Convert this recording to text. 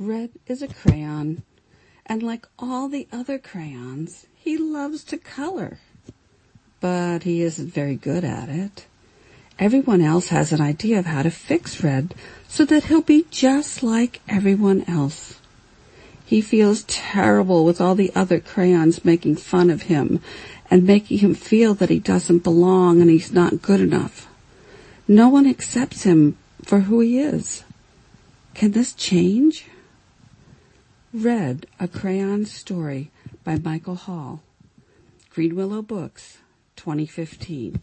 is a crayon, and like all the other crayons, he loves to color. But he isn't very good at it. Everyone else has an idea of how to fix Red so that he'll be just like everyone else. He feels terrible with all the other crayons making fun of him and making him feel that he doesn't belong and he's not good enough. No one accepts him for who he is. Can this change? Red, A Crayon Story by Michael Hall. Greenwillow Books, 2015.